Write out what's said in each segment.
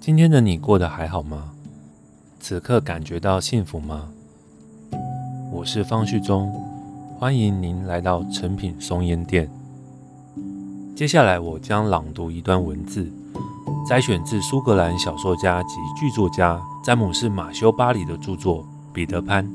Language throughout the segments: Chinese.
今天的你过得还好吗？此刻感觉到幸福吗？我是方旭中，欢迎您来到诚品松烟店。接下来我将朗读一段文字，摘选自苏格兰小说家及剧作家詹姆士·马修·巴里的著作《彼得潘》。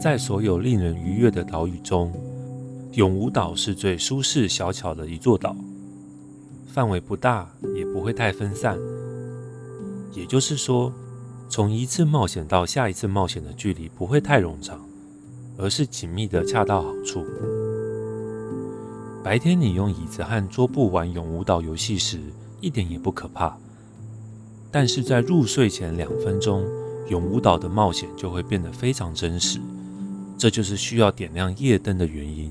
在所有令人愉悦的岛屿中，永无岛是最舒适小巧的一座岛。范围不大，也不会太分散。也就是说，从一次冒险到下一次冒险的距离不会太冗长，而是紧密的恰到好处。白天你用椅子和桌布玩永无岛游戏时，一点也不可怕。但是在入睡前两分钟，永无岛的冒险就会变得非常真实。这就是需要点亮夜灯的原因。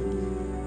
Amen.